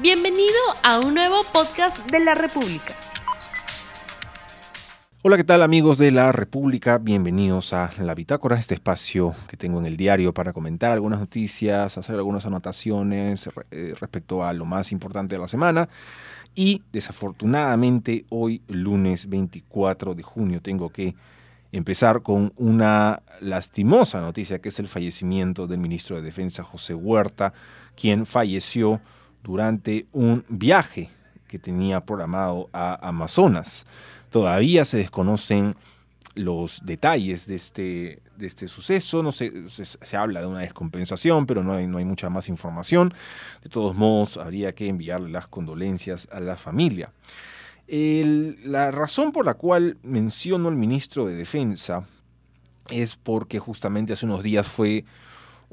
Bienvenido a un nuevo podcast de la República. Hola, ¿qué tal amigos de la República? Bienvenidos a La Bitácora, este espacio que tengo en el diario para comentar algunas noticias, hacer algunas anotaciones eh, respecto a lo más importante de la semana. Y desafortunadamente hoy, lunes 24 de junio, tengo que empezar con una lastimosa noticia que es el fallecimiento del ministro de Defensa José Huerta, quien falleció durante un viaje que tenía programado a Amazonas. Todavía se desconocen los detalles de este, de este suceso, no se, se, habla de una descompensación, pero no hay, no hay mucha más información. De todos modos, habría que enviarle las condolencias a la familia. la razón por la cual menciono al ministro de Defensa es porque justamente hace unos días fue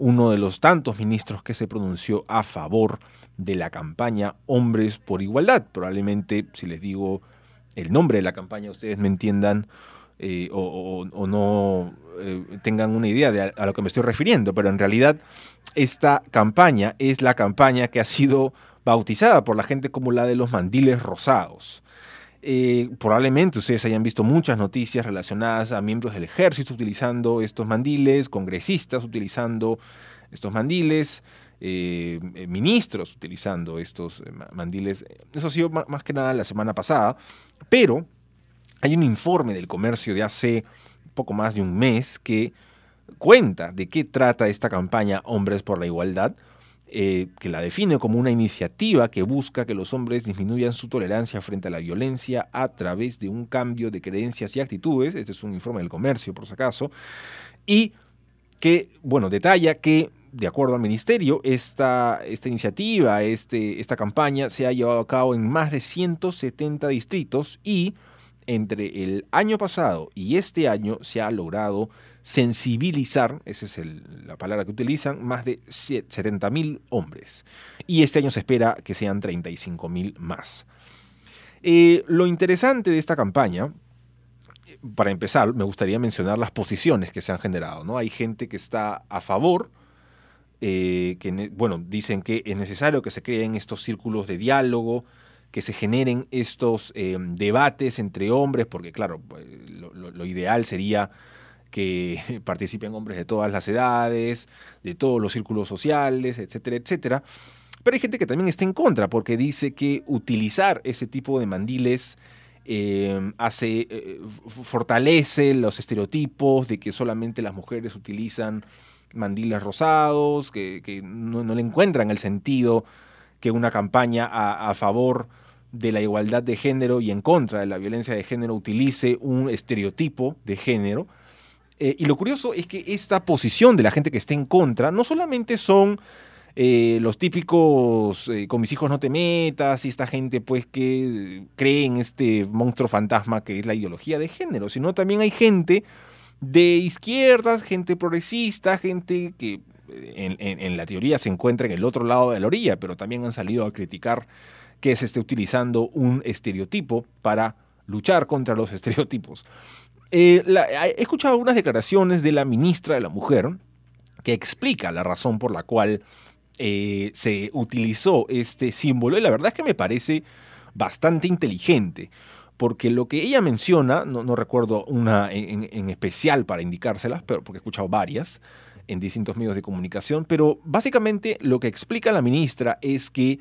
uno de los tantos ministros que se pronunció a favor de la campaña Hombres por Igualdad. Probablemente, si les digo el nombre de la campaña, ustedes me entiendan eh, o, no eh, tengan una idea de a, lo que me estoy refiriendo, pero en realidad esta campaña es la campaña que ha sido bautizada por la gente como la de los mandiles rosados. Eh, probablemente ustedes hayan visto muchas noticias relacionadas a miembros del ejército utilizando estos mandiles, congresistas utilizando estos mandiles, ministros utilizando estos mandiles. Eso ha sido más que nada la semana pasada, pero hay un informe del comercio de hace poco más de un mes que cuenta de qué trata esta campaña Hombres por la Igualdad, eh, que la define como una iniciativa que busca que los hombres disminuyan su tolerancia frente a la violencia a través de un cambio de creencias y actitudes. Este es un informe del comercio, por si acaso. Y que, bueno, detalla que, de acuerdo al ministerio, esta, esta iniciativa, este, esta campaña se ha llevado a cabo en más de 170 distritos y entre el año pasado y este año se ha logrado sensibilizar, esa es la palabra que utilizan, más de 70.000 hombres. Y este año se espera que sean 35.000 más. Eh, lo interesante de esta campaña, para empezar, me gustaría mencionar las posiciones que se han generado. ¿no? Hay gente que está a favor, eh, que bueno, dicen que es necesario que se creen estos círculos de diálogo, que se generen estos eh, debates entre hombres, porque claro, pues, lo, ideal sería que participen hombres de todas las edades, de todos los círculos sociales, etcétera, etcétera. Pero hay gente que también está en contra, porque dice que utilizar ese tipo de mandiles eh, hace, eh, fortalece los estereotipos de que solamente las mujeres utilizan mandiles rosados, que, no, le encuentran el sentido que una campaña a favor de la igualdad de género y en contra de la violencia de género utilice un estereotipo de género. Eh, y lo curioso es que esta posición de la gente que está en contra no solamente son eh, los típicos eh, con mis hijos no te metas y esta gente pues que cree en este monstruo fantasma que es la ideología de género, sino también hay gente de izquierdas, gente progresista, gente que en, en la teoría se encuentra en el otro lado de la orilla, pero también han salido a criticar que se esté utilizando un estereotipo para luchar contra los estereotipos. Eh, he escuchado algunas declaraciones de la ministra de la Mujer que explica la razón por la cual eh, se utilizó este símbolo y la verdad es que me parece bastante inteligente porque lo que ella menciona, no, recuerdo una en, en, especial para indicárselas, pero porque he escuchado varias en distintos medios de comunicación, pero básicamente lo que explica la ministra es que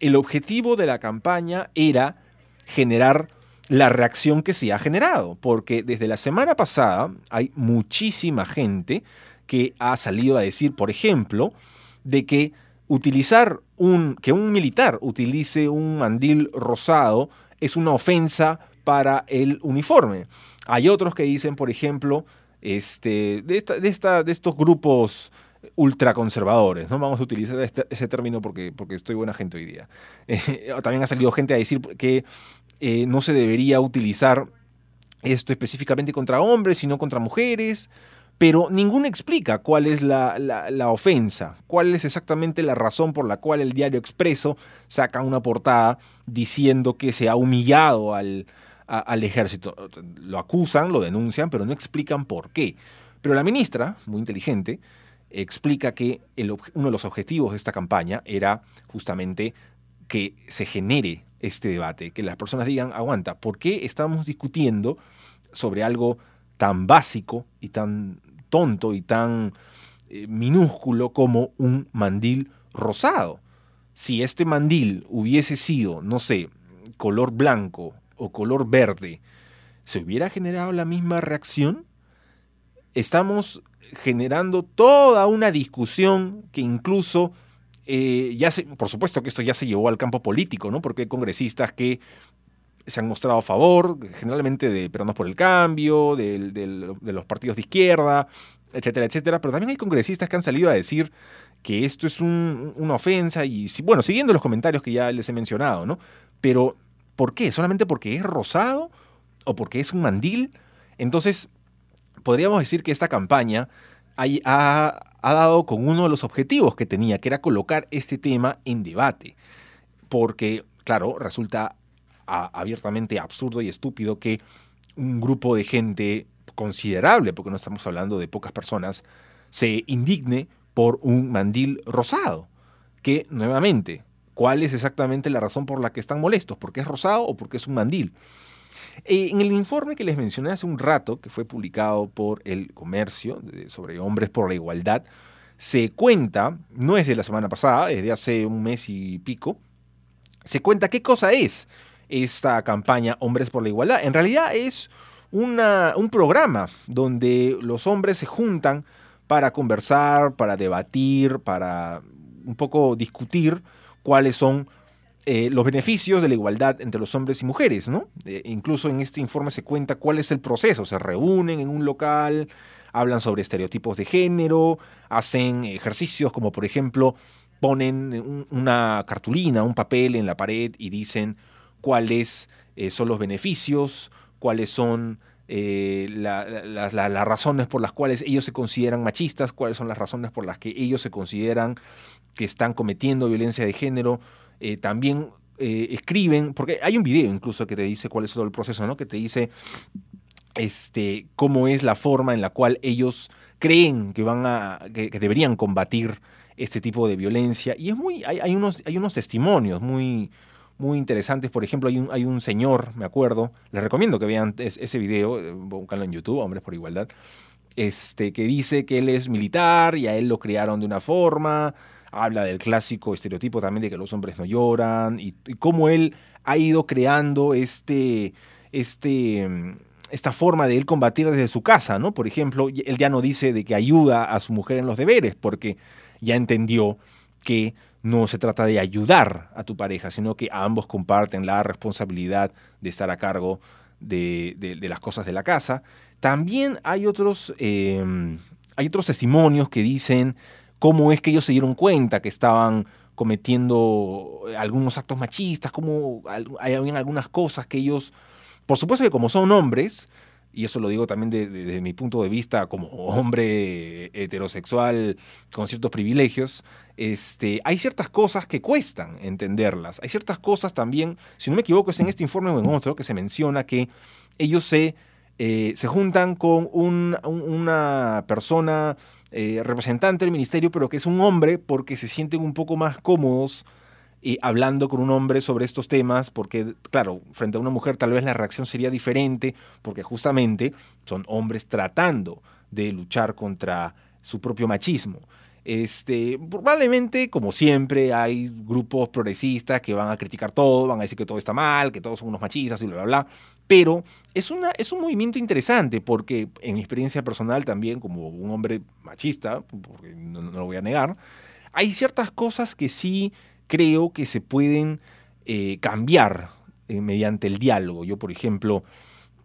el objetivo de la campaña era generar la reacción que se ha generado, porque desde la semana pasada hay muchísima gente que ha salido a decir, por ejemplo, de que utilizar un que un militar utilice un mandil rosado es una ofensa para el uniforme. Hay otros que dicen, por ejemplo, este, de, esta, de estos grupos ultraconservadores, ¿no? Vamos a utilizar este, ese término porque, porque estoy buena gente hoy día. Eh, también ha salido gente a decir que eh, no se debería utilizar esto específicamente contra hombres, sino contra mujeres, pero ninguno explica cuál es la, la, ofensa, cuál es exactamente la razón por la cual el diario Expreso saca una portada diciendo que se ha humillado al, al ejército. Lo acusan, lo denuncian, pero no explican por qué. Pero la ministra, muy inteligente, explica que uno de los objetivos de esta campaña era justamente que se genere este debate, que las personas digan, aguanta, ¿por qué estamos discutiendo sobre algo tan básico y tan tonto y tan eh, minúsculo como un mandil rosado? Si este mandil hubiese sido, no sé, color blanco o color verde, ¿se hubiera generado la misma reacción? Estamos generando toda una discusión que incluso eh, ya por supuesto que esto ya se llevó al campo político, ¿no? Porque hay congresistas que se han mostrado a favor, generalmente de Peronos por el Cambio, de, los partidos de izquierda, etcétera, etcétera, pero también hay congresistas que han salido a decir que esto es una ofensa y, bueno, siguiendo los comentarios que ya les he mencionado, ¿no? Pero, ¿por qué? ¿Solamente porque es rosado o porque es un mandil? Entonces, podríamos decir que esta campaña ha, ha dado con uno de los objetivos que tenía, que era colocar este tema en debate. Porque, claro, resulta abiertamente absurdo y estúpido que un grupo de gente considerable, porque no estamos hablando de pocas personas, se indigne por un mandil rosado. Que, nuevamente, ¿cuál es exactamente la razón por la que están molestos? ¿Porque es rosado o porque es un mandil? Eh, en el informe que les mencioné hace un rato, que fue publicado por el Comercio sobre hombres por la igualdad, se cuenta, no es de la semana pasada, es de hace un mes y pico, se cuenta qué cosa es esta campaña Hombres por la Igualdad. En realidad es un programa donde los hombres se juntan para conversar, para debatir, para un poco discutir cuáles son eh, los beneficios de la igualdad entre los hombres y mujeres, ¿no? Eh, incluso en este informe se cuenta cuál es el proceso. Se reúnen en un local, hablan sobre estereotipos de género, hacen ejercicios como por ejemplo ponen una cartulina, un papel en la pared y dicen cuáles eh, son los beneficios, cuáles son las razones por las cuales ellos se consideran machistas, cuáles son las razones por las que ellos se consideran que están cometiendo violencia de género, eh, también eh, escriben, porque hay un video incluso que te dice cuál es todo el proceso, ¿no? Que te dice este, cómo es la forma en la cual ellos creen que van a, que, deberían combatir este tipo de violencia. Y es muy, hay, unos, hay unos testimonios muy, muy interesantes. Por ejemplo, hay un, hay un señor, me acuerdo, les recomiendo que vean ese video, eh, búscalo en YouTube, Hombres por Igualdad, este, que dice que él es militar y a él lo criaron de una forma, habla del clásico estereotipo también de que los hombres no lloran y, cómo él ha ido creando este, este, mm, esta forma de él combatir desde su casa, ¿no? Por ejemplo, él ya no dice de que ayuda a su mujer en los deberes, porque ya entendió que no se trata de ayudar a tu pareja, sino que ambos comparten la responsabilidad de estar a cargo de, las cosas de la casa. También hay otros, em, hay otros testimonios que dicen cómo es que ellos se dieron cuenta que estaban cometiendo algunos actos machistas, cómo hay algunas cosas que ellos, por supuesto que como son hombres, y eso lo digo también desde mi punto de vista como hombre heterosexual con ciertos privilegios, este, hay ciertas cosas que cuestan entenderlas. Hay ciertas cosas también, si no me equivoco, es en este informe o en otro que se menciona que ellos se, eh, se juntan con una persona eh, representante del ministerio, pero que es un hombre porque se sienten un poco más cómodos eh, hablando con un hombre sobre estos temas, porque, claro, frente a una mujer tal vez la reacción sería diferente, porque justamente son hombres tratando de luchar contra su propio machismo. Este, probablemente, como siempre, hay grupos progresistas que van a criticar todo, van a decir que todo está mal, que todos son unos machistas y bla, bla, bla. Pero es, una, es un movimiento interesante porque en mi experiencia personal también, como un hombre machista, porque no, lo voy a negar, hay ciertas cosas que sí creo que se pueden eh, cambiar eh, mediante el diálogo. Yo, por ejemplo,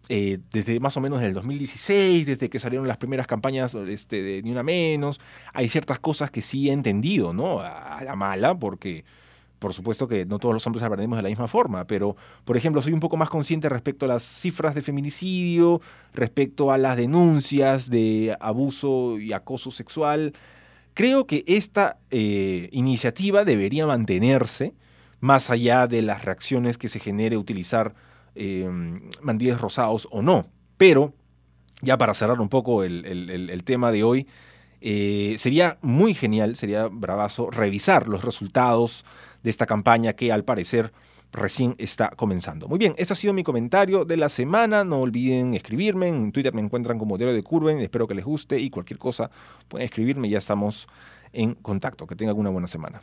eh, desde más o menos el 2016, desde que salieron las primeras campañas este, de Ni Una Menos, hay ciertas cosas que sí he entendido, ¿no? A, la mala, porque por supuesto que no todos los hombres aprendemos de la misma forma, pero por ejemplo soy un poco más consciente respecto a las cifras de feminicidio, respecto a las denuncias de abuso y acoso sexual. Creo que esta eh, iniciativa debería mantenerse más allá de las reacciones que se genere utilizar eh, mandíes rosados o no. Pero, ya para cerrar un poco el, tema de hoy, eh, sería muy genial, sería bravazo revisar los resultados de esta campaña que al parecer recién está comenzando. Muy bien, este ha sido mi comentario de la semana. No olviden escribirme. En Twitter me encuentran como Diario de Curven. Espero que les guste y cualquier cosa pueden escribirme. Ya estamos en contacto. Que tengan una buena semana.